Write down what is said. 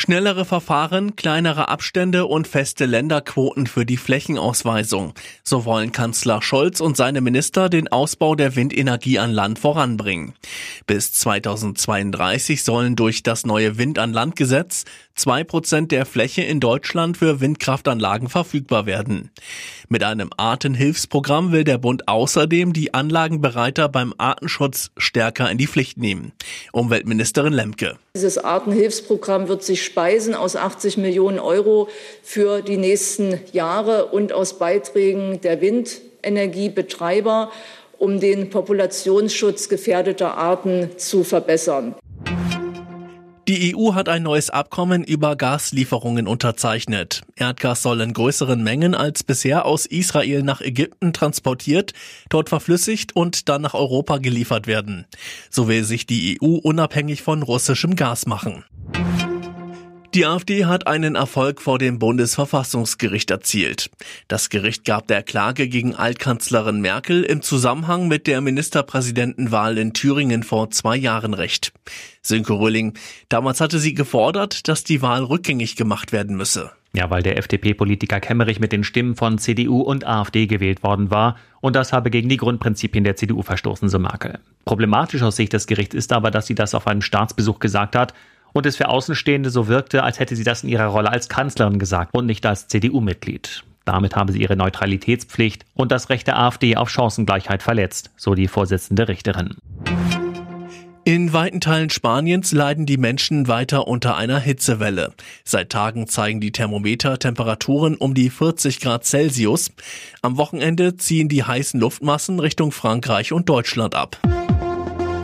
Schnellere Verfahren, kleinere Abstände und feste Länderquoten für die Flächenausweisung. So wollen Kanzler Scholz und seine Minister den Ausbau der Windenergie an Land voranbringen. Bis 2032 sollen durch das neue Wind an Land Gesetz zwei Prozent der Fläche in Deutschland für Windkraftanlagen verfügbar werden. Mit einem Artenhilfsprogramm will der Bund außerdem die Anlagenbereiter beim Artenschutz stärker in die Pflicht nehmen. Umweltministerin Lemke. Dieses Artenhilfsprogramm wird sich speisen aus 80 Millionen Euro für die nächsten Jahre und aus Beiträgen der Windenergiebetreiber, um den Populationsschutz gefährdeter Arten zu verbessern. Die EU hat ein neues Abkommen über Gaslieferungen unterzeichnet. Erdgas soll in größeren Mengen als bisher aus Israel nach Ägypten transportiert, dort verflüssigt und dann nach Europa geliefert werden. So will sich die EU unabhängig von russischem Gas machen. Die AfD hat einen Erfolg vor dem Bundesverfassungsgericht erzielt. Das Gericht gab der Klage gegen Altkanzlerin Merkel im Zusammenhang mit der Ministerpräsidentenwahl in Thüringen vor zwei Jahren recht. Sönke Röhling, damals hatte sie gefordert, dass die Wahl rückgängig gemacht werden müsse. Ja, weil der FDP-Politiker Kemmerich mit den Stimmen von CDU und AfD gewählt worden war und das habe gegen die Grundprinzipien der CDU verstoßen, so Merkel. Problematisch aus Sicht des Gerichts ist aber, dass sie das auf einem Staatsbesuch gesagt hat und es für Außenstehende so wirkte, als hätte sie das in ihrer Rolle als Kanzlerin gesagt und nicht als CDU-Mitglied. Damit habe sie ihre Neutralitätspflicht und das Recht der AfD auf Chancengleichheit verletzt, so die Vorsitzende Richterin. In weiten Teilen Spaniens leiden die Menschen weiter unter einer Hitzewelle. Seit Tagen zeigen die Thermometer Temperaturen um die 40 Grad Celsius. Am Wochenende ziehen die heißen Luftmassen Richtung Frankreich und Deutschland ab.